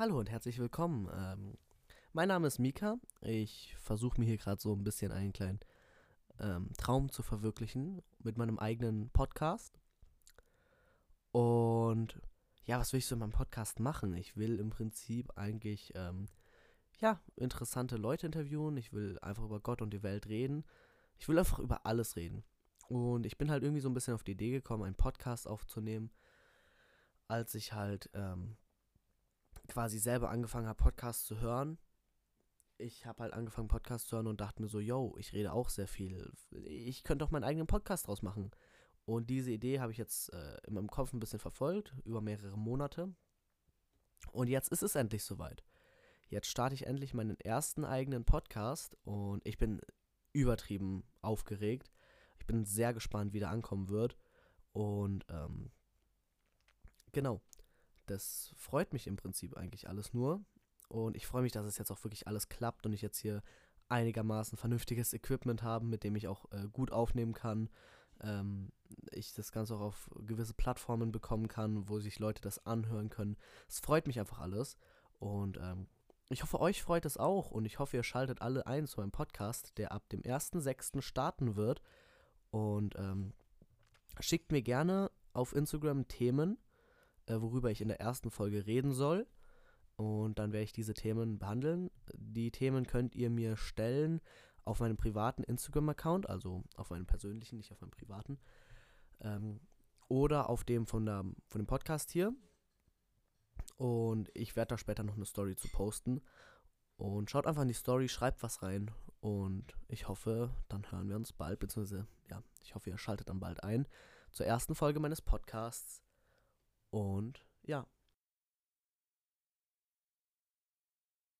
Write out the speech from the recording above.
Hallo und herzlich willkommen. Ähm, mein Name ist Mika. Ich versuche mir hier gerade so ein bisschen einen kleinen ähm, Traum zu verwirklichen mit meinem eigenen Podcast. Und ja, was will ich so in meinem Podcast machen? Ich will im Prinzip eigentlich ähm, ja interessante Leute interviewen. Ich will einfach über Gott und die Welt reden. Ich will einfach über alles reden. Und ich bin halt irgendwie so ein bisschen auf die Idee gekommen, einen Podcast aufzunehmen, als ich halt ähm, quasi selber angefangen habe, Podcasts zu hören. Ich habe halt angefangen, Podcasts zu hören und dachte mir so, yo, ich rede auch sehr viel. Ich könnte doch meinen eigenen Podcast draus machen. Und diese Idee habe ich jetzt äh, in meinem Kopf ein bisschen verfolgt, über mehrere Monate. Und jetzt ist es endlich soweit. Jetzt starte ich endlich meinen ersten eigenen Podcast und ich bin übertrieben aufgeregt. Ich bin sehr gespannt, wie der ankommen wird. Und ähm, genau, das freut mich im Prinzip eigentlich alles nur. Und ich freue mich, dass es jetzt auch wirklich alles klappt und ich jetzt hier einigermaßen vernünftiges Equipment habe, mit dem ich auch äh, gut aufnehmen kann. Ähm, ich das Ganze auch auf gewisse Plattformen bekommen kann, wo sich Leute das anhören können. Es freut mich einfach alles. Und ähm, ich hoffe, euch freut es auch. Und ich hoffe, ihr schaltet alle ein zu meinem Podcast, der ab dem 1.6. starten wird. Und ähm, schickt mir gerne auf Instagram Themen, äh, worüber ich in der ersten Folge reden soll. Und dann werde ich diese Themen behandeln. Die Themen könnt ihr mir stellen auf meinem privaten Instagram-Account, also auf meinem persönlichen, nicht auf meinem privaten. Ähm, oder auf dem von, der, von dem Podcast hier. Und ich werde da später noch eine Story zu posten. Und schaut einfach in die Story, schreibt was rein. Und ich hoffe, dann hören wir uns bald, beziehungsweise, ja, ich hoffe, ihr schaltet dann bald ein zur ersten Folge meines Podcasts. Und ja,